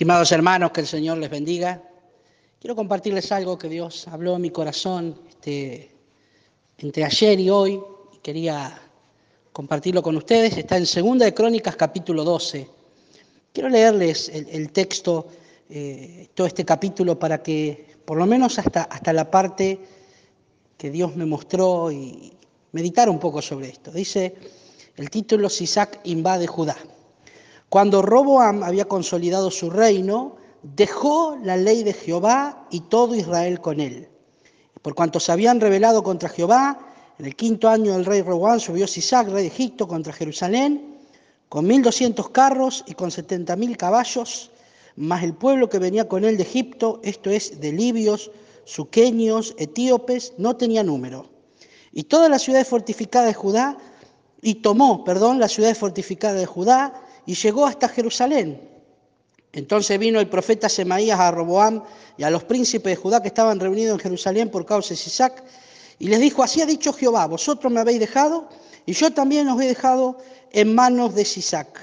Estimados hermanos, que el Señor les bendiga. Quiero compartirles algo que Dios habló en mi corazón este, entre ayer y hoy. Y quería compartirlo con ustedes. Está en Segunda de Crónicas, capítulo 12. Quiero leerles el, texto, eh, todo este capítulo, para que por lo menos hasta, hasta la parte que Dios me mostró y meditar un poco sobre esto. Dice el título, Sisac invade Judá. Cuando Roboam había consolidado su reino, dejó la ley de Jehová y todo Israel con él. Por cuanto se habían rebelado contra Jehová, en el quinto año del rey Roboam subió Sisac, rey de Egipto, contra Jerusalén, con mil doscientos carros y con setenta mil caballos, más el pueblo que venía con él de Egipto, esto es, de libios, suqueños, etíopes, no tenía número. Y todas las ciudades fortificadas de Judá, y tomó, perdón, las ciudades fortificadas de Judá, y llegó hasta Jerusalén. Entonces vino el profeta Semaías a Roboam y a los príncipes de Judá que estaban reunidos en Jerusalén por causa de Sisac, y les dijo, así ha dicho Jehová, vosotros me habéis dejado, y yo también os he dejado en manos de Sisac.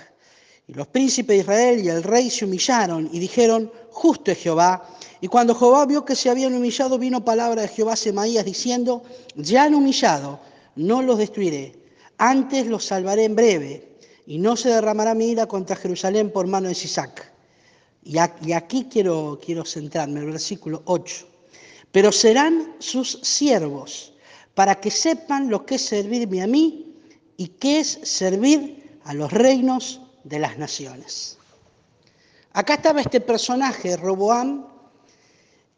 Y los príncipes de Israel y el rey se humillaron y dijeron, justo es Jehová. Y cuando Jehová vio que se habían humillado, vino palabra de Jehová a Semaías diciendo, ya han humillado, no los destruiré, antes los salvaré en breve y no se derramará mi ira contra Jerusalén por mano de Sisac. Y aquí quiero, quiero centrarme, el versículo 8. Pero serán sus siervos, para que sepan lo que es servirme a mí y qué es servir a los reinos de las naciones. Acá estaba este personaje, Roboam,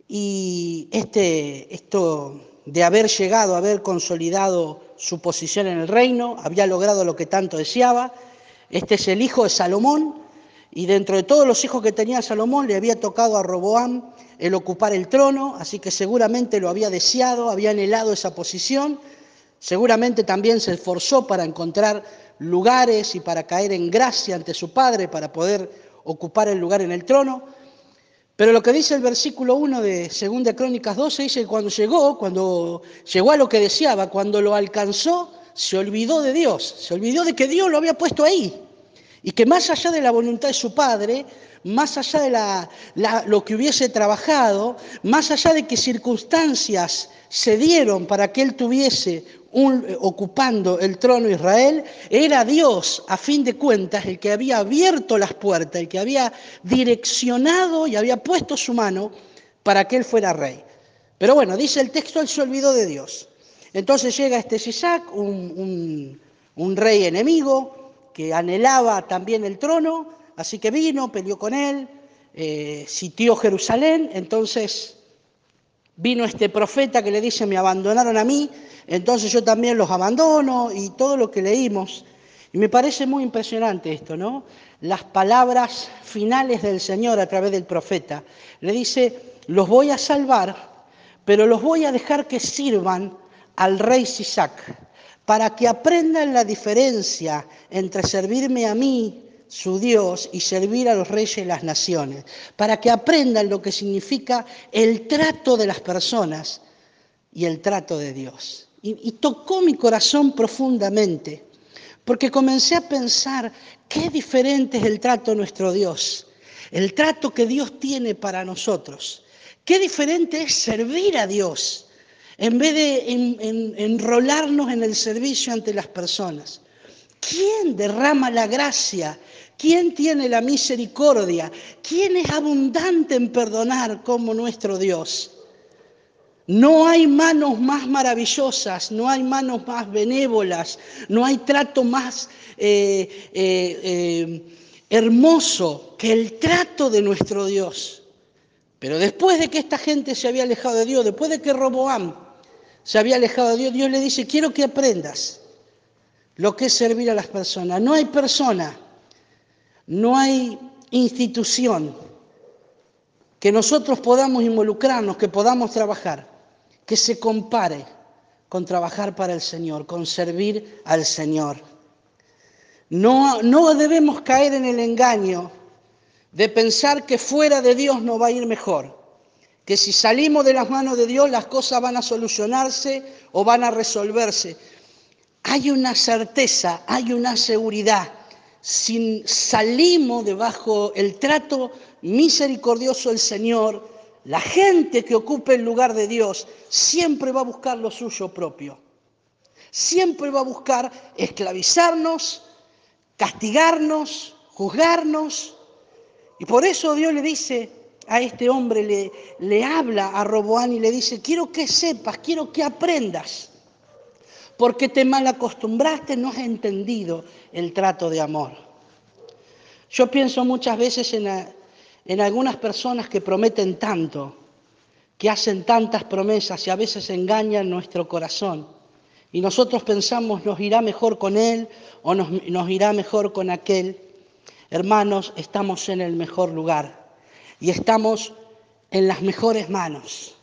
y este, esto de haber llegado, haber consolidado su posición en el reino, había logrado lo que tanto deseaba, este es el hijo de Salomón y dentro de todos los hijos que tenía Salomón le había tocado a Roboam el ocupar el trono, así que seguramente lo había deseado, había anhelado esa posición, seguramente también se esforzó para encontrar lugares y para caer en gracia ante su padre para poder ocupar el lugar en el trono. Pero lo que dice el versículo 1 de 2 Crónicas 12 dice que cuando llegó, cuando llegó a lo que deseaba, cuando lo alcanzó, se olvidó de Dios, se olvidó de que Dios lo había puesto ahí y que más allá de la voluntad de su Padre, más allá de lo que hubiese trabajado, más allá de que circunstancias se dieron para que él tuviese ocupando el trono de Israel, era Dios, a fin de cuentas, el que había abierto las puertas, el que había direccionado y había puesto su mano para que él fuera rey. Pero bueno, dice el texto, él se olvidó de Dios. Entonces llega este Sisac, un, rey enemigo, que anhelaba también el trono, así que vino, peleó con él, eh, sitió Jerusalén, entonces vino este profeta que le dice, me abandonaron a mí, entonces yo también los abandono y todo lo que leímos. Y me parece muy impresionante esto, ¿no? Las palabras finales del Señor a través del profeta. Le dice, los voy a salvar, pero los voy a dejar que sirvan al rey Sisac, para que aprendan la diferencia entre servirme a mí, su Dios, y servir a los reyes de las naciones, para que aprendan lo que significa el trato de las personas y el trato de Dios. Y, y tocó mi corazón profundamente, porque comencé a pensar qué diferente es el trato de nuestro Dios, el trato que Dios tiene para nosotros. Qué diferente es servir a Dios en vez de enrolarnos en el servicio ante las personas. ¿Quién derrama la gracia? ¿Quién tiene la misericordia? ¿Quién es abundante en perdonar como nuestro Dios? No hay manos más maravillosas, no hay manos más benévolas, no hay trato más eh, eh, eh, hermoso que el trato de nuestro Dios. Pero después de que esta gente se había alejado de Dios, después de que Roboam se había alejado de Dios, Dios le dice, quiero que aprendas lo que es servir a las personas. No hay persona, no hay institución que nosotros podamos involucrarnos, que podamos trabajar, que se compare con trabajar para el Señor, con servir al Señor. No, no debemos caer en el engaño de pensar que fuera de Dios no va a ir mejor que si salimos de las manos de Dios las cosas van a solucionarse o van a resolverse. Hay una certeza, hay una seguridad si salimos debajo el trato misericordioso del Señor, la gente que ocupe el lugar de Dios siempre va a buscar lo suyo propio. Siempre va a buscar esclavizarnos, castigarnos, juzgarnos. Y por eso Dios le dice a este hombre, le, le habla a Roboán y le dice, quiero que sepas, quiero que aprendas, porque te mal acostumbraste, no has entendido el trato de amor. Yo pienso muchas veces en, en algunas personas que prometen tanto, que hacen tantas promesas y a veces engañan nuestro corazón. Y nosotros pensamos, nos irá mejor con él o nos, nos irá mejor con aquel. Hermanos, estamos en el mejor lugar y estamos en las mejores manos.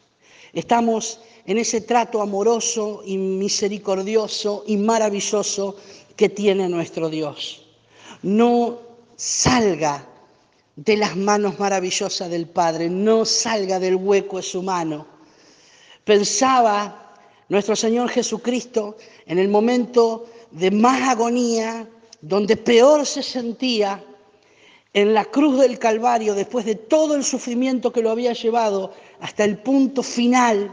Estamos en ese trato amoroso y misericordioso y maravilloso que tiene nuestro Dios. No salga de las manos maravillosas del Padre, no salga del hueco de su mano. Pensaba nuestro Señor Jesucristo en el momento de más agonía, donde peor se sentía, en la cruz del Calvario, después de todo el sufrimiento que lo había llevado hasta el punto final,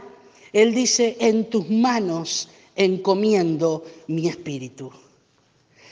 Él dice, en tus manos encomiendo mi espíritu.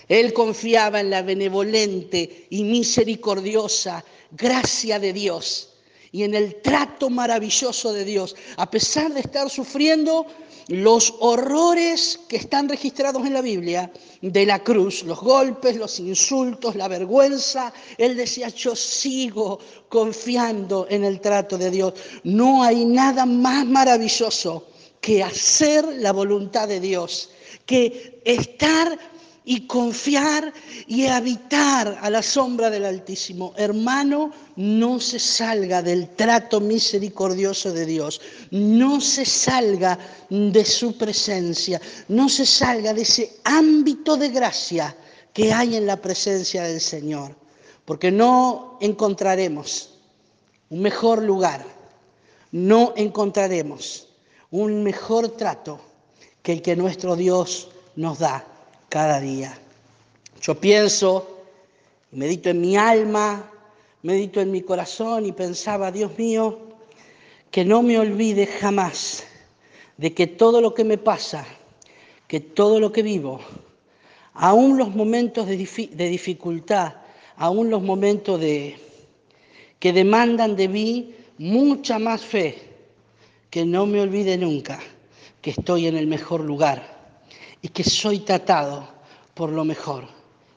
Él confiaba en la benevolente y misericordiosa gracia de Dios y en el trato maravilloso de Dios, a pesar de estar sufriendo los horrores que están registrados en la Biblia de la cruz, los golpes, los insultos, la vergüenza. Él decía, yo sigo confiando en el trato de Dios. No hay nada más maravilloso que hacer la voluntad de Dios, que estar y confiar y habitar a la sombra del Altísimo. Hermano, no se salga del trato misericordioso de Dios, no se salga de su presencia, no se salga de ese ámbito de gracia que hay en la presencia del Señor, porque no encontraremos un mejor lugar, no encontraremos un mejor trato que el que nuestro Dios nos da cada día. Yo pienso, medito en mi alma, medito en mi corazón y pensaba, Dios mío, que no me olvide jamás de que todo lo que me pasa, que todo lo que vivo, aún los momentos de, dificultad, aún los momentos de, que demandan de mí mucha más fe, que no me olvide nunca que estoy en el mejor lugar y que soy tratado por lo mejor.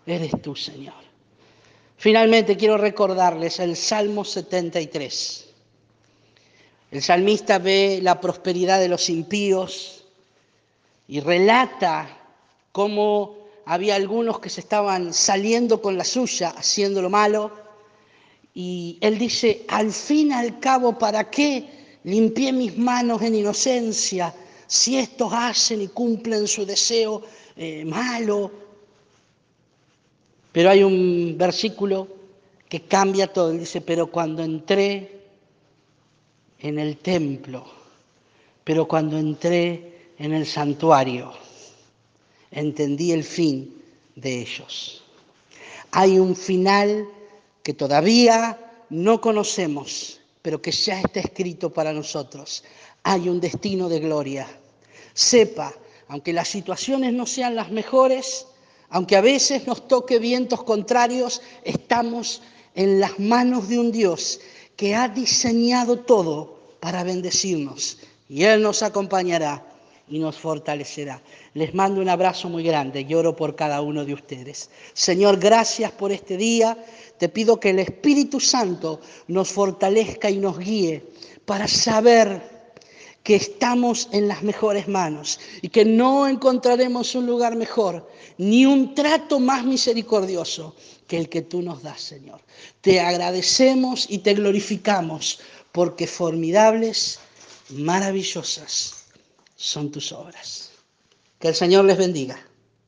Eres tú, Señor. Finalmente quiero recordarles el Salmo 73. El salmista ve la prosperidad de los impíos y relata cómo había algunos que se estaban saliendo con la suya, haciendo lo malo. Y él dice, al fin y al cabo, ¿para qué limpié mis manos en inocencia? Si estos hacen y cumplen su deseo eh, malo. Pero hay un versículo que cambia todo. Dice, pero cuando entré en el templo, pero cuando entré en el santuario, entendí el fin de ellos. Hay un final que todavía no conocemos, pero que ya está escrito para nosotros hay un destino de gloria. Sepa, aunque las situaciones no sean las mejores, aunque a veces nos toque vientos contrarios, estamos en las manos de un Dios que ha diseñado todo para bendecirnos y Él nos acompañará y nos fortalecerá. Les mando un abrazo muy grande y oro por cada uno de ustedes. Señor, gracias por este día. Te pido que el Espíritu Santo nos fortalezca y nos guíe para saber que estamos en las mejores manos y que no encontraremos un lugar mejor ni un trato más misericordioso que el que tú nos das, Señor. Te agradecemos y te glorificamos porque formidables, maravillosas son tus obras. Que el Señor les bendiga.